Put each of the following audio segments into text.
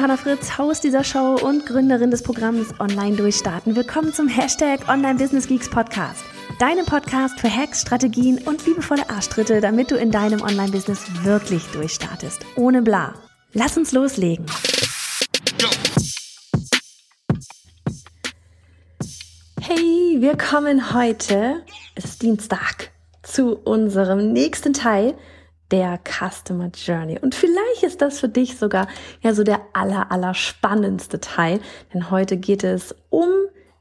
Johanna Fritz, Haus dieser Show und Gründerin des Programms Online Durchstarten. Willkommen zum Hashtag Online Business Geeks Podcast. Deinem Podcast für Hacks, Strategien und liebevolle Arschtritte, damit du in deinem Online-Business wirklich durchstartest. Ohne bla. Lass uns loslegen. Hey, wir kommen heute, es ist Dienstag, zu unserem nächsten Teil der Customer Journey. Und vielleicht ist das für dich sogar ja so der aller, aller spannendste Teil, denn heute geht es um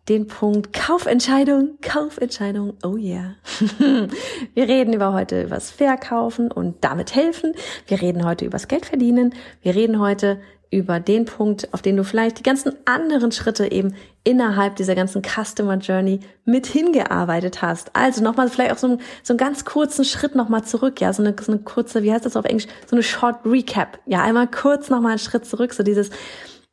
den Punkt Kaufentscheidung, Kaufentscheidung, oh yeah. Wir reden über heute übers Verkaufen und damit helfen. Wir reden heute übers Geld verdienen. Wir reden heute über den Punkt, auf den du vielleicht die ganzen anderen Schritte eben innerhalb dieser ganzen Customer Journey mit hingearbeitet hast. Also nochmal vielleicht auch so, ein, so einen ganz kurzen Schritt nochmal zurück, ja, so eine, so eine kurze, wie heißt das auf Englisch, so eine Short Recap. Ja, einmal kurz nochmal einen Schritt zurück, so dieses,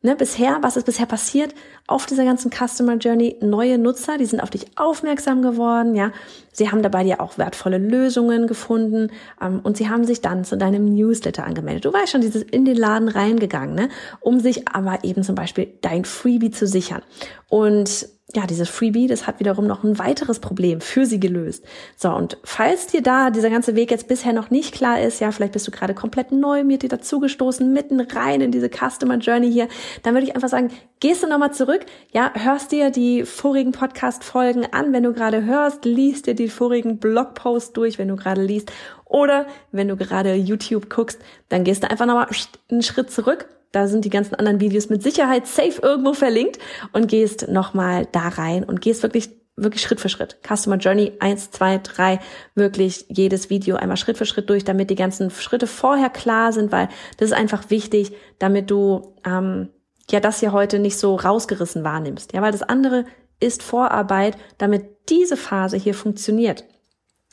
Ne, bisher, was ist bisher passiert auf dieser ganzen Customer Journey? Neue Nutzer, die sind auf dich aufmerksam geworden, ja. Sie haben dabei dir auch wertvolle Lösungen gefunden ähm, und sie haben sich dann zu deinem Newsletter angemeldet. Du weißt schon, dieses in den Laden reingegangen, ne, um sich aber eben zum Beispiel dein Freebie zu sichern. Und ja, dieses Freebie, das hat wiederum noch ein weiteres Problem für sie gelöst. So, und falls dir da dieser ganze Weg jetzt bisher noch nicht klar ist, ja, vielleicht bist du gerade komplett neu mir dir dazugestoßen, mitten rein in diese Customer Journey hier, dann würde ich einfach sagen, gehst du nochmal zurück, ja, hörst dir die vorigen Podcast-Folgen an, wenn du gerade hörst, liest dir die vorigen Blogposts durch, wenn du gerade liest, oder wenn du gerade YouTube guckst, dann gehst du einfach nochmal einen Schritt zurück da sind die ganzen anderen Videos mit Sicherheit safe irgendwo verlinkt und gehst nochmal da rein und gehst wirklich wirklich Schritt für Schritt. Customer Journey eins, zwei, drei, wirklich jedes Video einmal Schritt für Schritt durch, damit die ganzen Schritte vorher klar sind, weil das ist einfach wichtig, damit du ähm, ja das hier heute nicht so rausgerissen wahrnimmst. Ja, weil das andere ist Vorarbeit, damit diese Phase hier funktioniert.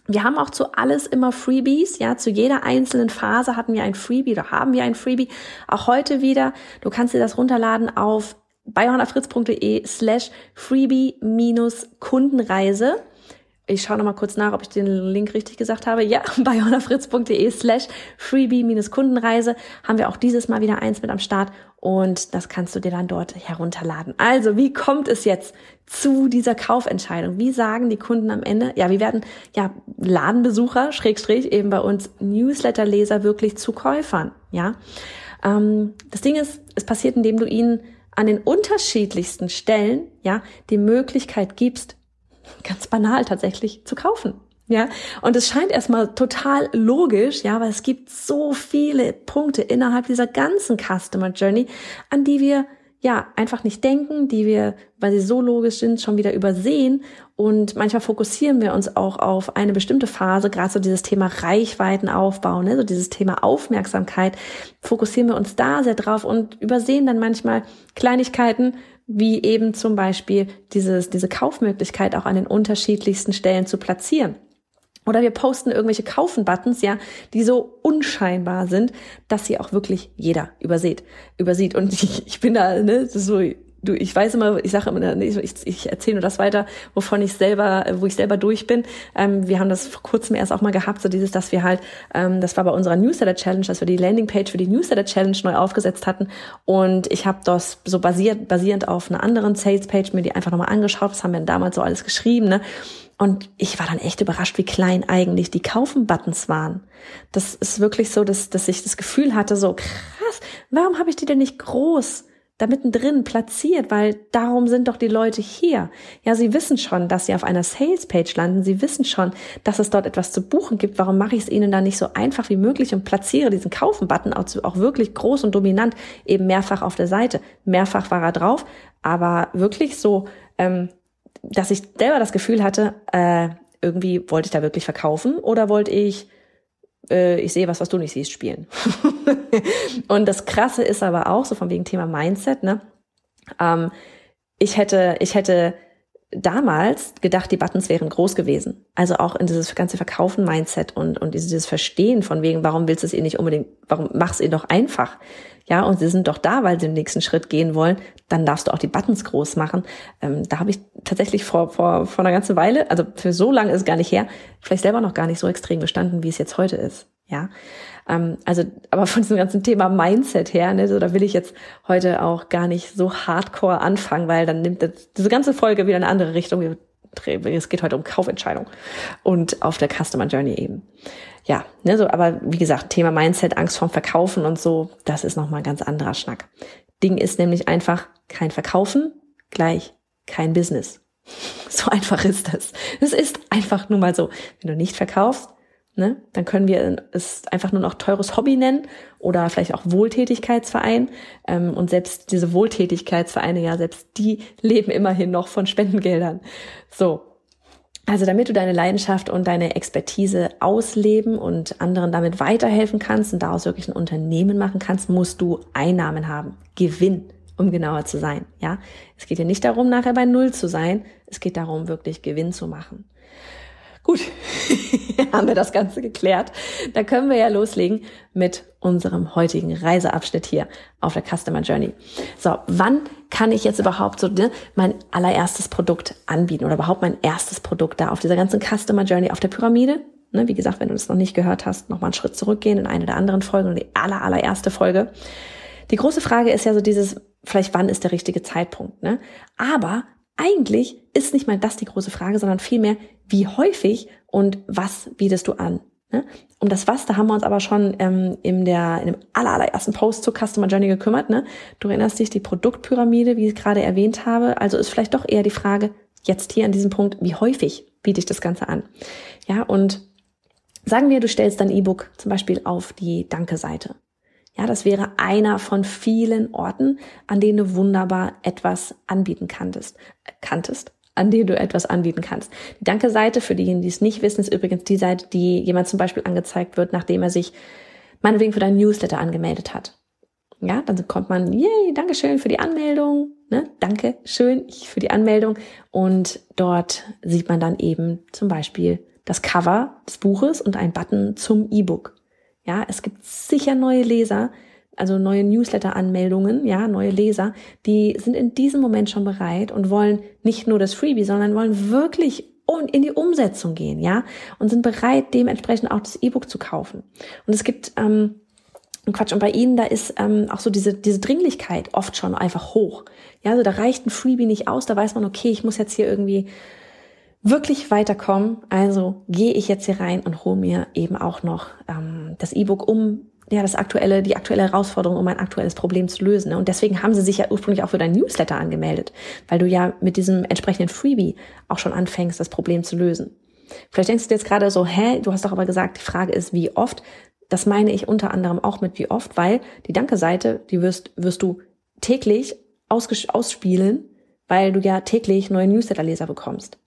Wir haben auch zu alles immer Freebies, ja, zu jeder einzelnen Phase hatten wir ein Freebie oder haben wir ein Freebie, auch heute wieder. Du kannst dir das runterladen auf biohannafritz.de slash freebie minus Kundenreise. Ich schaue noch mal kurz nach, ob ich den Link richtig gesagt habe. Ja, bei honafritz.de slash freebie-Kundenreise haben wir auch dieses Mal wieder eins mit am Start und das kannst du dir dann dort herunterladen. Also, wie kommt es jetzt zu dieser Kaufentscheidung? Wie sagen die Kunden am Ende? Ja, wie werden ja Ladenbesucher, Schrägstrich, eben bei uns Newsletterleser wirklich zu Käufern? Ja, ähm, das Ding ist, es passiert, indem du ihnen an den unterschiedlichsten Stellen ja die Möglichkeit gibst, ganz banal tatsächlich zu kaufen. Ja, und es scheint erstmal total logisch, ja, weil es gibt so viele Punkte innerhalb dieser ganzen Customer Journey, an die wir ja einfach nicht denken, die wir, weil sie so logisch sind, schon wieder übersehen. Und manchmal fokussieren wir uns auch auf eine bestimmte Phase, gerade so dieses Thema Reichweitenaufbau, ne, so dieses Thema Aufmerksamkeit, fokussieren wir uns da sehr drauf und übersehen dann manchmal Kleinigkeiten, wie eben zum Beispiel dieses, diese Kaufmöglichkeit auch an den unterschiedlichsten Stellen zu platzieren. Oder wir posten irgendwelche Kaufen-Buttons, ja, die so unscheinbar sind, dass sie auch wirklich jeder übersieht. übersieht. Und ich, ich bin da, ne, so du, ich weiß immer, ich sage immer, ich, ich erzähle nur das weiter, wovon ich selber, wo ich selber durch bin. Ähm, wir haben das vor kurzem erst auch mal gehabt, so dieses, dass wir halt, ähm, das war bei unserer Newsletter Challenge, dass wir die Landingpage für die Newsletter Challenge neu aufgesetzt hatten und ich habe das so basiert, basierend auf einer anderen Sales Page mir die einfach nochmal angeschaut, was haben wir denn damals so alles geschrieben, ne? Und ich war dann echt überrascht, wie klein eigentlich die Kaufen-Buttons waren. Das ist wirklich so, dass, dass ich das Gefühl hatte, so krass, warum habe ich die denn nicht groß? Da mittendrin platziert, weil darum sind doch die Leute hier. Ja, sie wissen schon, dass sie auf einer Sales-Page landen. Sie wissen schon, dass es dort etwas zu buchen gibt. Warum mache ich es ihnen dann nicht so einfach wie möglich und platziere diesen Kaufen-Button auch, auch wirklich groß und dominant eben mehrfach auf der Seite? Mehrfach war er drauf, aber wirklich so, ähm, dass ich selber das Gefühl hatte, äh, irgendwie wollte ich da wirklich verkaufen oder wollte ich äh, ich sehe was, was du nicht siehst, spielen. und das Krasse ist aber auch, so von wegen Thema Mindset, ne? Ähm, ich hätte, ich hätte damals gedacht, die Buttons wären groß gewesen. Also auch in dieses ganze Verkaufen-Mindset und, und dieses Verstehen von wegen, warum willst du es ihr nicht unbedingt, warum machst du ihr doch einfach? Ja, und sie sind doch da, weil sie den nächsten Schritt gehen wollen, dann darfst du auch die Buttons groß machen. Ähm, da habe ich tatsächlich vor, vor, vor einer ganzen Weile, also für so lange ist es gar nicht her, vielleicht selber noch gar nicht so extrem gestanden, wie es jetzt heute ist. Ja, ähm, also, aber von diesem ganzen Thema Mindset her, ne, so, da will ich jetzt heute auch gar nicht so hardcore anfangen, weil dann nimmt das, diese ganze Folge wieder eine andere Richtung. Es geht heute um Kaufentscheidung und auf der Customer Journey eben. Ja, ne, so, aber wie gesagt, Thema Mindset, Angst vorm Verkaufen und so, das ist nochmal ein ganz anderer Schnack. Ding ist nämlich einfach kein Verkaufen gleich kein Business. So einfach ist das. Es ist einfach nur mal so. Wenn du nicht verkaufst, ne, dann können wir es einfach nur noch teures Hobby nennen oder vielleicht auch Wohltätigkeitsverein. Ähm, und selbst diese Wohltätigkeitsvereine, ja, selbst die leben immerhin noch von Spendengeldern. So. Also damit du deine Leidenschaft und deine Expertise ausleben und anderen damit weiterhelfen kannst und daraus wirklich ein Unternehmen machen kannst, musst du Einnahmen haben. Gewinn um genauer zu sein. Ja, es geht ja nicht darum, nachher bei Null zu sein. Es geht darum, wirklich Gewinn zu machen. Gut, haben wir das Ganze geklärt. Da können wir ja loslegen mit unserem heutigen Reiseabschnitt hier auf der Customer Journey. So, wann kann ich jetzt überhaupt so ne, mein allererstes Produkt anbieten oder überhaupt mein erstes Produkt da auf dieser ganzen Customer Journey auf der Pyramide? Ne, wie gesagt, wenn du das noch nicht gehört hast, nochmal einen Schritt zurückgehen in eine der anderen Folgen oder die aller, allererste Folge. Die große Frage ist ja so dieses, vielleicht wann ist der richtige Zeitpunkt, ne? Aber eigentlich ist nicht mal das die große Frage, sondern vielmehr, wie häufig und was bietest du an? Ne? Um das Was, da haben wir uns aber schon ähm, in, der, in dem allerersten Post zur Customer Journey gekümmert. Ne? Du erinnerst dich, die Produktpyramide, wie ich gerade erwähnt habe. Also ist vielleicht doch eher die Frage, jetzt hier an diesem Punkt, wie häufig biete ich das Ganze an? Ja, und sagen wir, du stellst dein E-Book zum Beispiel auf die Danke-Seite. Ja, das wäre einer von vielen Orten, an denen du wunderbar etwas anbieten kanntest, kanntest, an denen du etwas anbieten kannst. Die Danke-Seite, für diejenigen, die es nicht wissen, ist übrigens die Seite, die jemand zum Beispiel angezeigt wird, nachdem er sich meinetwegen für deinen Newsletter angemeldet hat. Ja, dann kommt man, yay, Dankeschön für die Anmeldung, ne? Danke schön für die Anmeldung. Und dort sieht man dann eben zum Beispiel das Cover des Buches und ein Button zum E-Book. Ja, es gibt sicher neue Leser, also neue Newsletter-Anmeldungen, ja, neue Leser, die sind in diesem Moment schon bereit und wollen nicht nur das Freebie, sondern wollen wirklich in die Umsetzung gehen, ja, und sind bereit, dementsprechend auch das E-Book zu kaufen. Und es gibt ähm, Quatsch, und bei Ihnen, da ist ähm, auch so diese, diese Dringlichkeit oft schon einfach hoch. Ja, also da reicht ein Freebie nicht aus, da weiß man, okay, ich muss jetzt hier irgendwie wirklich weiterkommen, also gehe ich jetzt hier rein und hole mir eben auch noch ähm, das E-Book, um ja das aktuelle, die aktuelle Herausforderung, um ein aktuelles Problem zu lösen. Ne? Und deswegen haben sie sich ja ursprünglich auch für dein Newsletter angemeldet, weil du ja mit diesem entsprechenden Freebie auch schon anfängst, das Problem zu lösen. Vielleicht denkst du jetzt gerade so, hä, du hast doch aber gesagt, die Frage ist, wie oft? Das meine ich unter anderem auch mit wie oft, weil die Danke-Seite, die wirst, wirst du täglich ausspielen, weil du ja täglich neue Newsletter-Leser bekommst.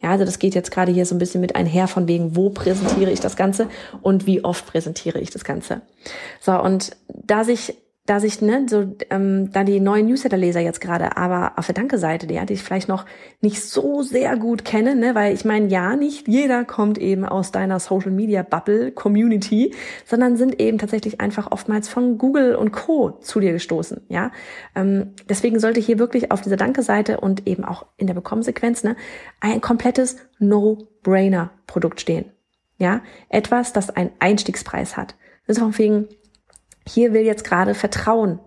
Ja, also das geht jetzt gerade hier so ein bisschen mit einher von wegen, wo präsentiere ich das Ganze und wie oft präsentiere ich das Ganze. So, und da sich da sich ne, so ähm, da die neuen Newsletter-Leser jetzt gerade, aber auf der Danke-Seite, die, die ich vielleicht noch nicht so sehr gut kenne, ne, weil ich meine, ja, nicht jeder kommt eben aus deiner Social-Media-Bubble-Community, sondern sind eben tatsächlich einfach oftmals von Google und Co. zu dir gestoßen, ja. Ähm, deswegen sollte hier wirklich auf dieser Danke-Seite und eben auch in der Bekommsequenz ne, ein komplettes No-Brainer-Produkt stehen, ja. Etwas, das einen Einstiegspreis hat. Deswegen hier will jetzt gerade Vertrauen,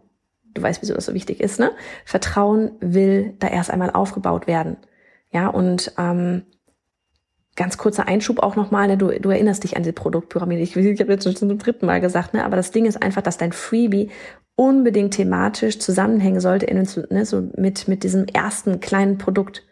du weißt, wieso das so wichtig ist, ne? Vertrauen will da erst einmal aufgebaut werden. Ja, und ähm, ganz kurzer Einschub auch nochmal, ne? du, du erinnerst dich an die Produktpyramide. Ich, ich habe jetzt schon zum dritten Mal gesagt, ne? aber das Ding ist einfach, dass dein Freebie unbedingt thematisch zusammenhängen sollte in, ne, so mit, mit diesem ersten kleinen Produkt.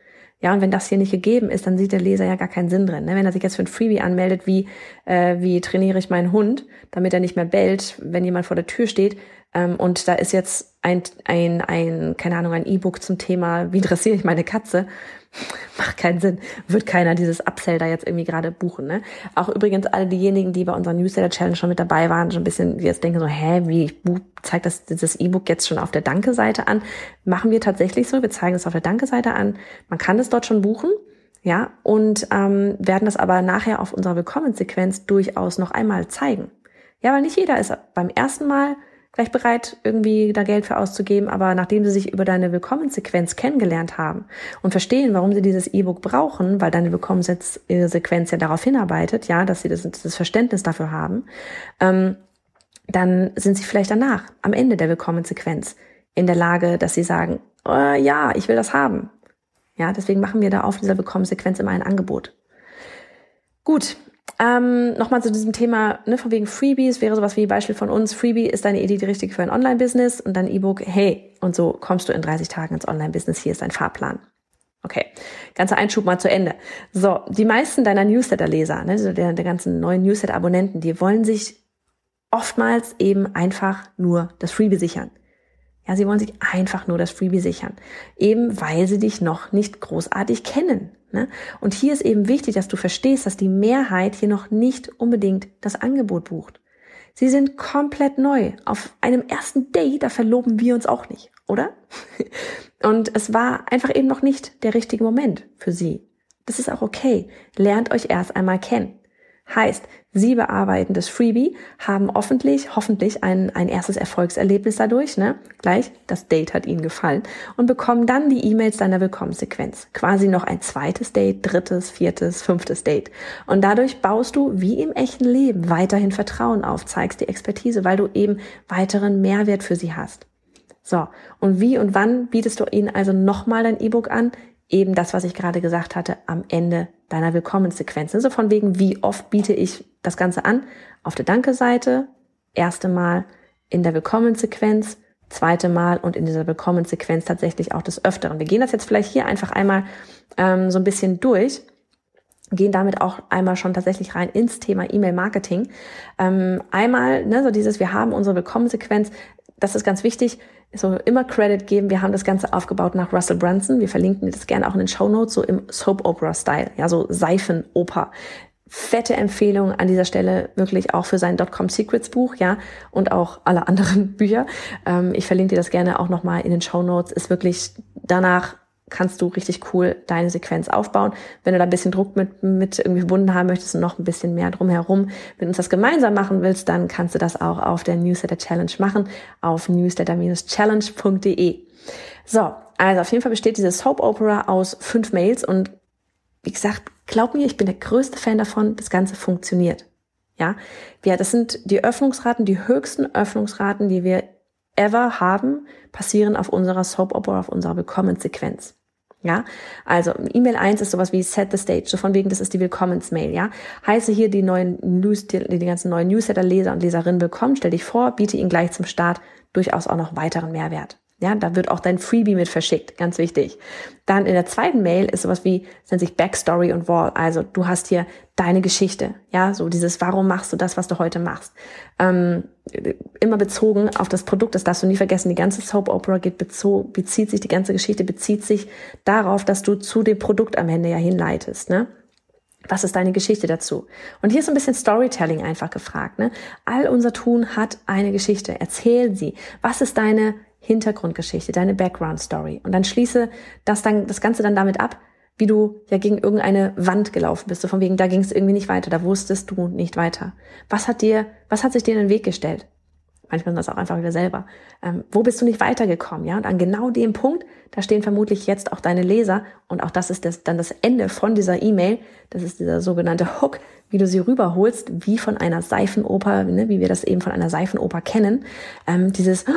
Ja, und wenn das hier nicht gegeben ist, dann sieht der Leser ja gar keinen Sinn drin. Ne? Wenn er sich jetzt für ein Freebie anmeldet, wie, äh, wie trainiere ich meinen Hund, damit er nicht mehr bellt, wenn jemand vor der Tür steht, ähm, und da ist jetzt ein, ein, ein, keine Ahnung, ein E-Book zum Thema, wie dressiere ich meine Katze, macht keinen Sinn. Wird keiner dieses Upsell da jetzt irgendwie gerade buchen. Ne? Auch übrigens alle diejenigen, die bei unserer Newsletter-Challenge schon mit dabei waren, schon ein bisschen jetzt denken so, hä, wie ich zeigt das dieses E-Book jetzt schon auf der Danke-Seite an? Machen wir tatsächlich so. Wir zeigen es auf der Danke-Seite an. Man kann es dort schon buchen. Ja, und ähm, werden das aber nachher auf unserer Willkommenssequenz durchaus noch einmal zeigen. Ja, weil nicht jeder ist beim ersten Mal gleich bereit, irgendwie da Geld für auszugeben, aber nachdem sie sich über deine Willkommenssequenz kennengelernt haben und verstehen, warum sie dieses E-Book brauchen, weil deine Willkommenssequenz ja darauf hinarbeitet, ja, dass sie das, das Verständnis dafür haben, ähm, dann sind sie vielleicht danach, am Ende der Willkommenssequenz, in der Lage, dass sie sagen, oh, ja, ich will das haben. Ja, deswegen machen wir da auf dieser Willkommenssequenz immer ein Angebot. Gut, ähm, Nochmal zu diesem Thema, ne, von wegen Freebies, wäre sowas wie Beispiel von uns, Freebie ist deine Idee die richtige für ein Online-Business und dann E-Book, hey, und so kommst du in 30 Tagen ins Online-Business, hier ist dein Fahrplan. Okay, ganzer Einschub mal zu Ende. So, die meisten deiner Newsletter-Leser, ne, also der, der ganzen neuen Newsletter-Abonnenten, die wollen sich oftmals eben einfach nur das Freebie sichern. Ja, sie wollen sich einfach nur das Freebie sichern. Eben weil sie dich noch nicht großartig kennen. Ne? Und hier ist eben wichtig, dass du verstehst, dass die Mehrheit hier noch nicht unbedingt das Angebot bucht. Sie sind komplett neu. Auf einem ersten Date, da verloben wir uns auch nicht, oder? Und es war einfach eben noch nicht der richtige Moment für sie. Das ist auch okay. Lernt euch erst einmal kennen. Heißt, Sie bearbeiten das Freebie, haben hoffentlich, hoffentlich ein, ein erstes Erfolgserlebnis dadurch, ne? Gleich, das Date hat Ihnen gefallen und bekommen dann die E-Mails deiner Willkommenssequenz. Quasi noch ein zweites Date, drittes, viertes, fünftes Date. Und dadurch baust du, wie im echten Leben, weiterhin Vertrauen auf, zeigst die Expertise, weil du eben weiteren Mehrwert für sie hast. So. Und wie und wann bietest du ihnen also nochmal dein E-Book an? Eben das, was ich gerade gesagt hatte, am Ende deiner Willkommenssequenz. Also von wegen, wie oft biete ich das Ganze an? Auf der Danke-Seite, erste Mal in der Willkommenssequenz, zweite Mal und in dieser Willkommenssequenz tatsächlich auch des Öfteren. Wir gehen das jetzt vielleicht hier einfach einmal ähm, so ein bisschen durch gehen damit auch einmal schon tatsächlich rein ins Thema E-Mail-Marketing. Ähm, einmal, ne, so dieses, wir haben unsere Willkommenssequenz, das ist ganz wichtig, so immer Credit geben. Wir haben das Ganze aufgebaut nach Russell Brunson. Wir verlinken das gerne auch in den Show Notes, so im Soap Opera Style, ja, so Seifenoper. Fette Empfehlung an dieser Stelle wirklich auch für sein Dotcom Secrets Buch, ja, und auch alle anderen Bücher. Ähm, ich verlinke dir das gerne auch nochmal in den Show Notes. Ist wirklich danach kannst du richtig cool deine Sequenz aufbauen. Wenn du da ein bisschen Druck mit, mit irgendwie verbunden haben möchtest und noch ein bisschen mehr drumherum, wenn du uns das gemeinsam machen willst, dann kannst du das auch auf der Newsletter Challenge machen, auf newsletter-challenge.de. So, also auf jeden Fall besteht diese Soap Opera aus fünf Mails und wie gesagt, glaub mir, ich bin der größte Fan davon, das Ganze funktioniert. Ja, ja, das sind die Öffnungsraten, die höchsten Öffnungsraten, die wir ever haben, passieren auf unserer Soap Opera, auf unserer Willkommenssequenz. Ja, also E-Mail 1 ist sowas wie Set the Stage, so von wegen, das ist die Willkommensmail, ja. Heiße hier die neuen News, die, die ganzen neuen Newsletter-Leser und Leserinnen willkommen, stell dich vor, biete ihnen gleich zum Start durchaus auch noch weiteren Mehrwert. Ja, da wird auch dein Freebie mit verschickt, ganz wichtig. Dann in der zweiten Mail ist sowas wie, das nennt sich Backstory und Wall. Also du hast hier deine Geschichte, ja, so dieses, warum machst du das, was du heute machst? Ähm, immer bezogen auf das Produkt, das darfst du nie vergessen. Die ganze Soap Opera geht bezieht sich, die ganze Geschichte bezieht sich darauf, dass du zu dem Produkt am Ende ja hinleitest, ne? Was ist deine Geschichte dazu? Und hier ist ein bisschen Storytelling einfach gefragt. Ne? All unser Tun hat eine Geschichte. Erzähl sie. Was ist deine Hintergrundgeschichte, deine Background Story. Und dann schließe das dann, das Ganze dann damit ab, wie du ja gegen irgendeine Wand gelaufen bist, so von wegen, da ging es irgendwie nicht weiter, da wusstest du nicht weiter. Was hat dir, was hat sich dir in den Weg gestellt? Manchmal sind das auch einfach wieder selber. Ähm, wo bist du nicht weitergekommen? Ja, und an genau dem Punkt, da stehen vermutlich jetzt auch deine Leser. Und auch das ist das, dann das Ende von dieser E-Mail. Das ist dieser sogenannte Hook, wie du sie rüberholst, wie von einer Seifenoper, ne, wie wir das eben von einer Seifenoper kennen. Ähm, dieses, oh,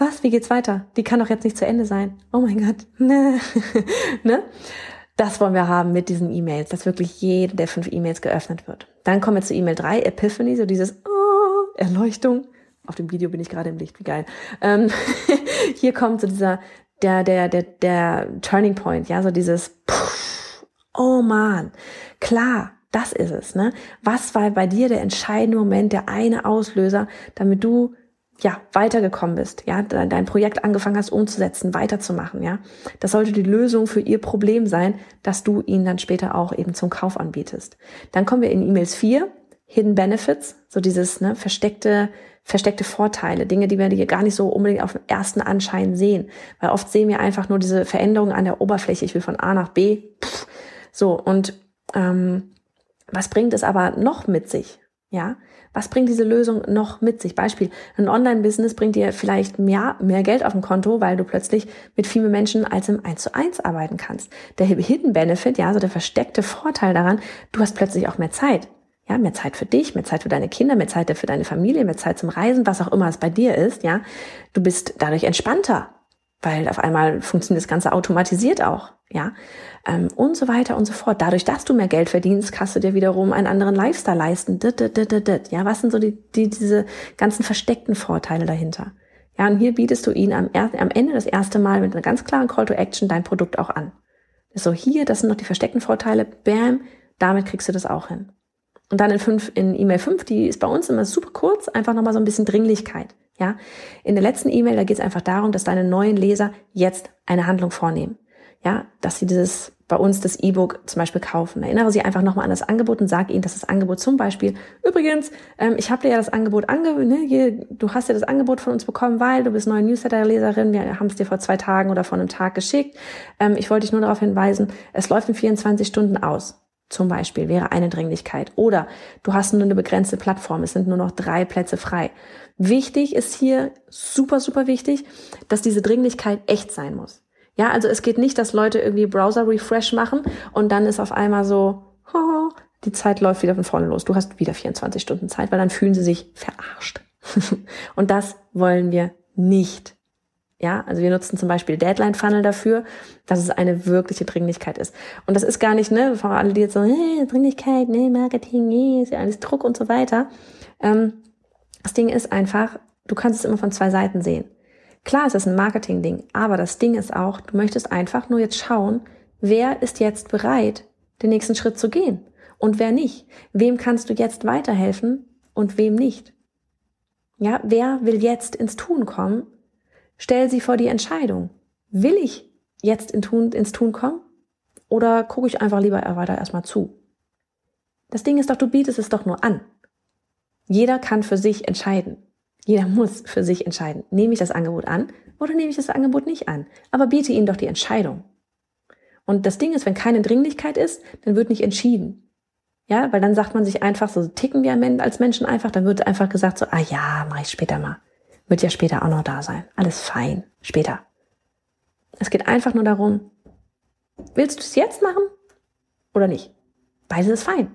was, wie geht's weiter? Die kann doch jetzt nicht zu Ende sein. Oh mein Gott. ne? Das wollen wir haben mit diesen E-Mails, dass wirklich jede der fünf E-Mails geöffnet wird. Dann kommen wir zu E-Mail 3, Epiphany, so dieses oh, Erleuchtung. Auf dem Video bin ich gerade im Licht, wie geil. Ähm, hier kommt so dieser, der, der, der, der Turning Point, ja, so dieses, pff, oh man, klar, das ist es, ne? Was war bei dir der entscheidende Moment, der eine Auslöser, damit du ja, weitergekommen bist, ja, dein Projekt angefangen hast umzusetzen, weiterzumachen, ja. Das sollte die Lösung für ihr Problem sein, dass du ihnen dann später auch eben zum Kauf anbietest. Dann kommen wir in E-Mails 4, Hidden Benefits, so dieses ne, versteckte, versteckte Vorteile, Dinge, die wir hier gar nicht so unbedingt auf den ersten Anschein sehen. Weil oft sehen wir einfach nur diese Veränderungen an der Oberfläche, ich will von A nach B. Pff, so, und ähm, was bringt es aber noch mit sich? Ja, was bringt diese Lösung noch mit sich? Beispiel, ein Online-Business bringt dir vielleicht mehr, mehr Geld auf dem Konto, weil du plötzlich mit viel mehr Menschen als im 1 zu 1 arbeiten kannst. Der Hidden Benefit, ja, so der versteckte Vorteil daran, du hast plötzlich auch mehr Zeit. Ja, mehr Zeit für dich, mehr Zeit für deine Kinder, mehr Zeit für deine Familie, mehr Zeit zum Reisen, was auch immer es bei dir ist, ja. Du bist dadurch entspannter, weil auf einmal funktioniert das Ganze automatisiert auch, ja, ähm, und so weiter und so fort. Dadurch, dass du mehr Geld verdienst, kannst du dir wiederum einen anderen Lifestyle leisten. Ja, was sind so die, die, diese ganzen versteckten Vorteile dahinter? Ja, und hier bietest du ihnen am, am Ende das erste Mal mit einer ganz klaren Call to Action dein Produkt auch an. So, hier, das sind noch die versteckten Vorteile, bam, damit kriegst du das auch hin. Und dann in fünf, in E-Mail 5, die ist bei uns immer super kurz, einfach nochmal so ein bisschen Dringlichkeit. Ja, in der letzten E-Mail, da geht es einfach darum, dass deine neuen Leser jetzt eine Handlung vornehmen. Ja, dass sie dieses bei uns das E-Book zum Beispiel kaufen. Erinnere sie einfach nochmal an das Angebot und sag ihnen, dass das Angebot zum Beispiel, übrigens, ähm, ich habe dir ja das Angebot ange, ne, hier, du hast ja das Angebot von uns bekommen, weil du bist neue Newsletter-Leserin, wir haben es dir vor zwei Tagen oder vor einem Tag geschickt. Ähm, ich wollte dich nur darauf hinweisen, es läuft in 24 Stunden aus zum Beispiel, wäre eine Dringlichkeit. Oder du hast nur eine begrenzte Plattform, es sind nur noch drei Plätze frei. Wichtig ist hier, super, super wichtig, dass diese Dringlichkeit echt sein muss. Ja, also es geht nicht, dass Leute irgendwie Browser-Refresh machen und dann ist auf einmal so, oh, die Zeit läuft wieder von vorne los. Du hast wieder 24 Stunden Zeit, weil dann fühlen sie sich verarscht. und das wollen wir nicht. Ja, also wir nutzen zum Beispiel Deadline Funnel dafür, dass es eine wirkliche Dringlichkeit ist. Und das ist gar nicht, ne, vor alle, die jetzt so, hey, Dringlichkeit, ne, Marketing, nee, ist ja alles Druck und so weiter. Ähm, das Ding ist einfach, du kannst es immer von zwei Seiten sehen. Klar, es ist ein Marketing-Ding, aber das Ding ist auch, du möchtest einfach nur jetzt schauen, wer ist jetzt bereit, den nächsten Schritt zu gehen und wer nicht. Wem kannst du jetzt weiterhelfen und wem nicht? Ja, wer will jetzt ins Tun kommen Stell sie vor die Entscheidung. Will ich jetzt in Tun, ins Tun kommen? Oder gucke ich einfach lieber weiter erstmal zu? Das Ding ist doch, du bietest es doch nur an. Jeder kann für sich entscheiden. Jeder muss für sich entscheiden. Nehme ich das Angebot an oder nehme ich das Angebot nicht an? Aber biete ihnen doch die Entscheidung. Und das Ding ist, wenn keine Dringlichkeit ist, dann wird nicht entschieden. Ja, weil dann sagt man sich einfach, so ticken wir als Menschen einfach, dann wird einfach gesagt so, ah ja, mach ich später mal. Wird ja später auch noch da sein. Alles fein. Später. Es geht einfach nur darum, willst du es jetzt machen oder nicht? Beides ist fein.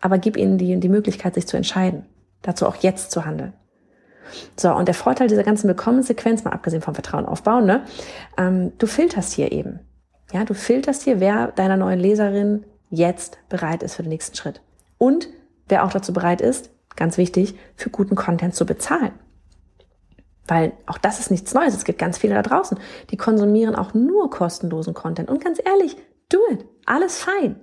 Aber gib ihnen die, die Möglichkeit, sich zu entscheiden. Dazu auch jetzt zu handeln. So, und der Vorteil dieser ganzen Willkommenssequenz, mal abgesehen vom Vertrauen aufbauen, ne, ähm, du filterst hier eben. Ja, du filterst hier, wer deiner neuen Leserin jetzt bereit ist für den nächsten Schritt. Und wer auch dazu bereit ist, ganz wichtig, für guten Content zu bezahlen. Weil auch das ist nichts Neues. Es gibt ganz viele da draußen, die konsumieren auch nur kostenlosen Content. Und ganz ehrlich, do it. Alles fein.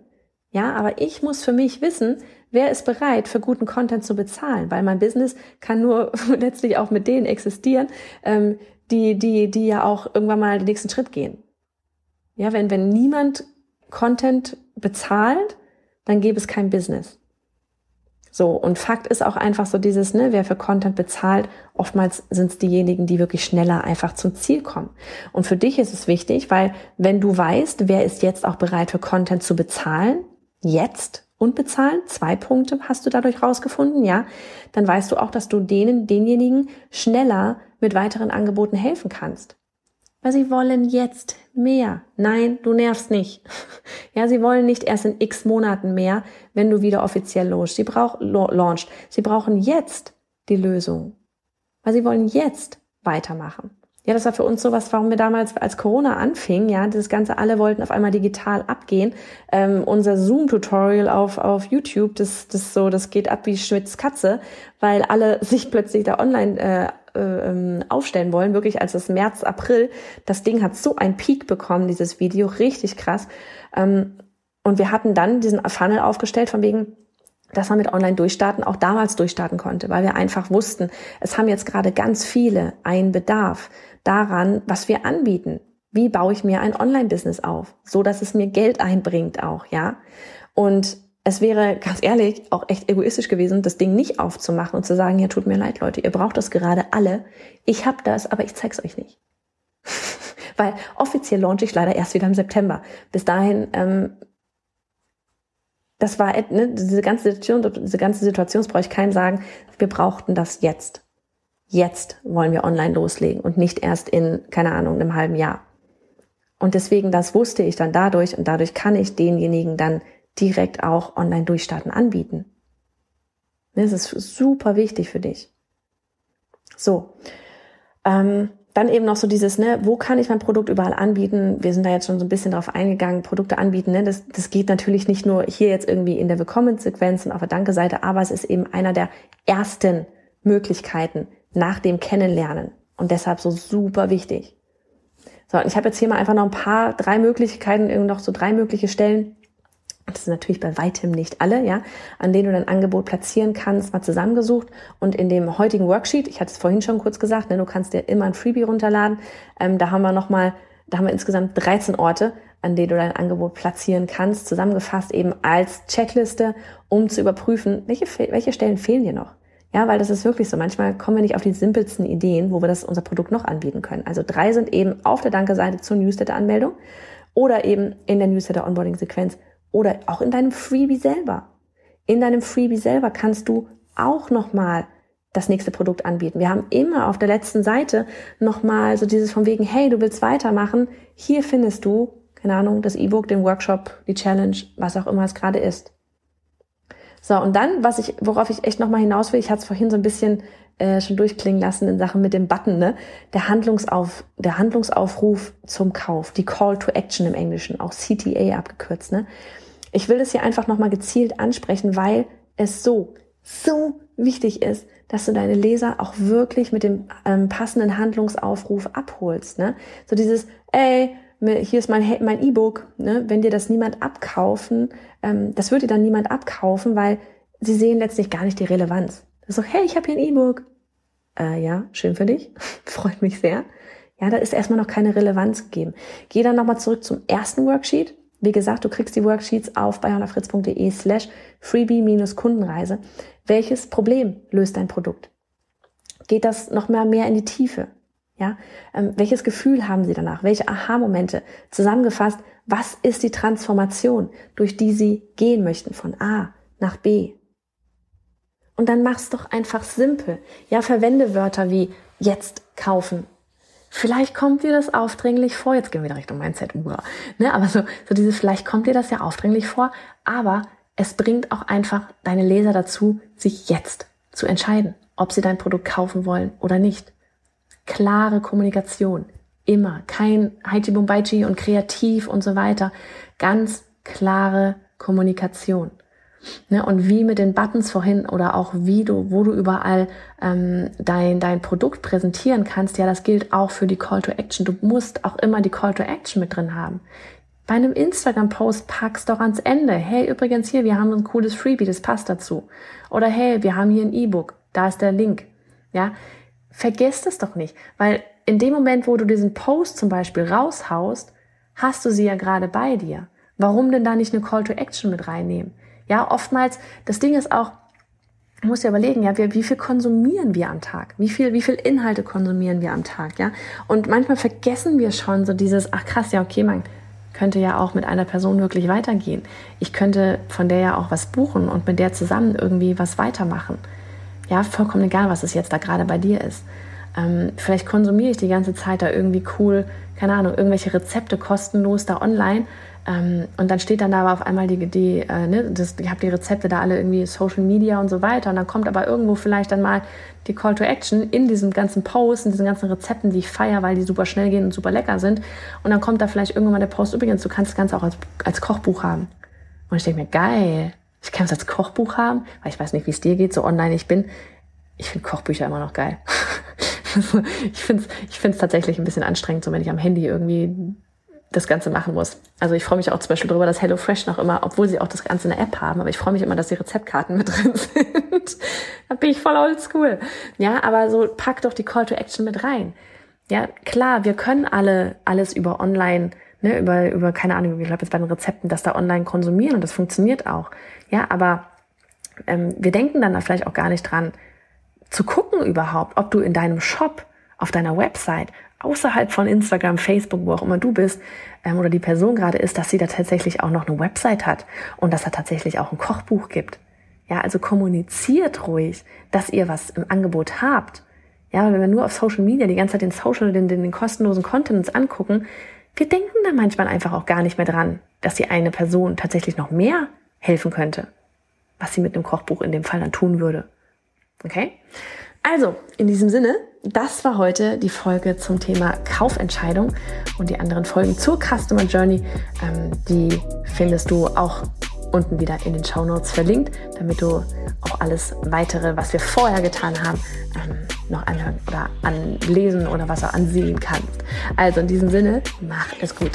Ja, aber ich muss für mich wissen, wer ist bereit, für guten Content zu bezahlen, weil mein Business kann nur letztlich auch mit denen existieren, ähm, die, die, die ja auch irgendwann mal den nächsten Schritt gehen. Ja, wenn, wenn niemand Content bezahlt, dann gäbe es kein Business. So, und Fakt ist auch einfach so dieses, ne, wer für Content bezahlt, oftmals sind es diejenigen, die wirklich schneller einfach zum Ziel kommen. Und für dich ist es wichtig, weil wenn du weißt, wer ist jetzt auch bereit für Content zu bezahlen, jetzt und bezahlen, zwei Punkte hast du dadurch rausgefunden, ja, dann weißt du auch, dass du denen, denjenigen schneller mit weiteren Angeboten helfen kannst. Weil sie wollen jetzt mehr. Nein, du nervst nicht. Ja, sie wollen nicht erst in x Monaten mehr, wenn du wieder offiziell launchst. Sie, brauch, launcht. sie brauchen jetzt die Lösung. Weil sie wollen jetzt weitermachen. Ja, das war für uns sowas, warum wir damals, als Corona anfing, ja, das Ganze, alle wollten auf einmal digital abgehen. Ähm, unser Zoom-Tutorial auf, auf YouTube, das, das so, das geht ab wie Schmitz Katze, weil alle sich plötzlich da online äh, äh, ähm, aufstellen wollen, wirklich als das März, April. Das Ding hat so einen Peak bekommen, dieses Video, richtig krass. Ähm, und wir hatten dann diesen Funnel aufgestellt von wegen, dass man mit Online-Durchstarten auch damals durchstarten konnte, weil wir einfach wussten, es haben jetzt gerade ganz viele einen Bedarf daran, was wir anbieten. Wie baue ich mir ein Online-Business auf, so dass es mir Geld einbringt auch, ja? Und es wäre ganz ehrlich auch echt egoistisch gewesen, das Ding nicht aufzumachen und zu sagen, ja, tut mir leid, Leute, ihr braucht das gerade alle. Ich habe das, aber ich zeig's euch nicht. Weil offiziell launche ich leider erst wieder im September. Bis dahin ähm, Das war, ne, diese ganze Situation, diese ganze Situation, das brauche ich keinem sagen, wir brauchten das jetzt. Jetzt wollen wir online loslegen und nicht erst in, keine Ahnung, einem halben Jahr. Und deswegen, das wusste ich dann dadurch und dadurch kann ich denjenigen dann direkt auch online durchstarten anbieten. Das ist super wichtig für dich. So. Ähm, dann eben noch so dieses, ne, wo kann ich mein Produkt überall anbieten? Wir sind da jetzt schon so ein bisschen drauf eingegangen, Produkte anbieten. Ne? Das, das geht natürlich nicht nur hier jetzt irgendwie in der Willkommensequenz und auf der Danke-Seite, aber es ist eben einer der ersten Möglichkeiten nach dem Kennenlernen. Und deshalb so super wichtig. So, und ich habe jetzt hier mal einfach noch ein paar, drei Möglichkeiten, irgendwie noch so drei mögliche Stellen, das sind natürlich bei weitem nicht alle, ja, an denen du dein Angebot platzieren kannst, mal zusammengesucht. Und in dem heutigen Worksheet, ich hatte es vorhin schon kurz gesagt, ne, du kannst dir immer ein Freebie runterladen. Ähm, da haben wir nochmal, da haben wir insgesamt 13 Orte, an denen du dein Angebot platzieren kannst, zusammengefasst eben als Checkliste, um zu überprüfen, welche, welche Stellen fehlen dir noch. Ja, weil das ist wirklich so. Manchmal kommen wir nicht auf die simpelsten Ideen, wo wir das unser Produkt noch anbieten können. Also drei sind eben auf der Danke-Seite zur Newsletter-Anmeldung oder eben in der Newsletter-Onboarding-Sequenz oder auch in deinem Freebie selber. In deinem Freebie selber kannst du auch nochmal das nächste Produkt anbieten. Wir haben immer auf der letzten Seite nochmal so dieses von wegen, hey, du willst weitermachen. Hier findest du, keine Ahnung, das E-Book, den Workshop, die Challenge, was auch immer es gerade ist. So, und dann, was ich, worauf ich echt nochmal hinaus will, ich hatte es vorhin so ein bisschen äh, schon durchklingen lassen in Sachen mit dem Button, ne? Der Handlungsauf, der Handlungsaufruf zum Kauf, die Call to Action im Englischen, auch CTA abgekürzt, ne? Ich will das hier einfach nochmal gezielt ansprechen, weil es so, so wichtig ist, dass du deine Leser auch wirklich mit dem ähm, passenden Handlungsaufruf abholst. Ne? So dieses, ey, hier ist mein mein E-Book, ne? wenn dir das niemand abkaufen, ähm, das würde dir dann niemand abkaufen, weil sie sehen letztlich gar nicht die Relevanz. So, hey, ich habe hier ein E-Book. Äh, ja, schön für dich, freut mich sehr. Ja, da ist erstmal noch keine Relevanz gegeben. Geh dann nochmal zurück zum ersten Worksheet. Wie gesagt, du kriegst die Worksheets auf bayonafritz.de slash freebie-kundenreise. Welches Problem löst dein Produkt? Geht das noch mehr, mehr in die Tiefe? Ja, ähm, welches Gefühl haben Sie danach? Welche Aha-Momente? Zusammengefasst, was ist die Transformation, durch die Sie gehen möchten von A nach B? Und dann mach's doch einfach simpel. Ja, verwende Wörter wie jetzt kaufen, Vielleicht kommt dir das aufdringlich vor. Jetzt gehen wir wieder Richtung Mindset. Uah. Ne? Aber so, so dieses, vielleicht kommt dir das ja aufdringlich vor. Aber es bringt auch einfach deine Leser dazu, sich jetzt zu entscheiden, ob sie dein Produkt kaufen wollen oder nicht. Klare Kommunikation. Immer. Kein Haiti Bumbaichi und kreativ und so weiter. Ganz klare Kommunikation. Ne, und wie mit den Buttons vorhin oder auch wie du, wo du überall ähm, dein, dein Produkt präsentieren kannst, ja, das gilt auch für die Call to Action. Du musst auch immer die Call to Action mit drin haben. Bei einem Instagram-Post packst doch ans Ende. Hey, übrigens hier, wir haben ein cooles Freebie, das passt dazu. Oder hey, wir haben hier ein E-Book, da ist der Link. Ja, vergesst es doch nicht, weil in dem Moment, wo du diesen Post zum Beispiel raushaust, hast du sie ja gerade bei dir. Warum denn da nicht eine Call to Action mit reinnehmen? Ja, oftmals, das Ding ist auch, du musst ja überlegen, ja, wie, wie viel konsumieren wir am Tag? Wie viel, wie viel Inhalte konsumieren wir am Tag, ja? Und manchmal vergessen wir schon so dieses, ach krass, ja, okay, man könnte ja auch mit einer Person wirklich weitergehen. Ich könnte von der ja auch was buchen und mit der zusammen irgendwie was weitermachen. Ja, vollkommen egal, was es jetzt da gerade bei dir ist. Ähm, vielleicht konsumiere ich die ganze Zeit da irgendwie cool, keine Ahnung, irgendwelche Rezepte kostenlos da online und dann steht dann da aber auf einmal die, die äh, ne, das, ich habe die Rezepte da alle irgendwie Social Media und so weiter. Und dann kommt aber irgendwo vielleicht dann mal die Call to Action in diesem ganzen Post, in diesen ganzen Rezepten, die ich feiere, weil die super schnell gehen und super lecker sind. Und dann kommt da vielleicht irgendwann mal der Post, übrigens, du kannst das Ganze auch als, als Kochbuch haben. Und ich denke mir, geil, ich kann es als Kochbuch haben, weil ich weiß nicht, wie es dir geht, so online ich bin. Ich finde Kochbücher immer noch geil. ich finde es ich find's tatsächlich ein bisschen anstrengend, so wenn ich am Handy irgendwie das Ganze machen muss. Also ich freue mich auch zum Beispiel darüber, dass HelloFresh noch immer, obwohl sie auch das Ganze in der App haben, aber ich freue mich immer, dass die Rezeptkarten mit drin sind. da bin ich voll oldschool. Ja, aber so pack doch die Call to Action mit rein. Ja, klar, wir können alle alles über online, ne, über, über, keine Ahnung, ich glaube jetzt bei den Rezepten, das da online konsumieren und das funktioniert auch. Ja, aber ähm, wir denken dann da vielleicht auch gar nicht dran, zu gucken überhaupt, ob du in deinem Shop, auf deiner Website außerhalb von Instagram, Facebook, wo auch immer du bist, ähm, oder die Person gerade ist, dass sie da tatsächlich auch noch eine Website hat und dass da tatsächlich auch ein Kochbuch gibt. Ja, also kommuniziert ruhig, dass ihr was im Angebot habt. Ja, wenn wir nur auf Social Media die ganze Zeit den Social, den, den, den kostenlosen Content uns angucken, wir denken da manchmal einfach auch gar nicht mehr dran, dass die eine Person tatsächlich noch mehr helfen könnte, was sie mit einem Kochbuch in dem Fall dann tun würde. Okay? Also, in diesem Sinne, das war heute die Folge zum Thema Kaufentscheidung und die anderen Folgen zur Customer Journey, ähm, die findest du auch unten wieder in den Show Notes verlinkt, damit du auch alles weitere, was wir vorher getan haben, ähm, noch anhören oder anlesen oder was auch ansehen kannst. Also in diesem Sinne, mach es gut.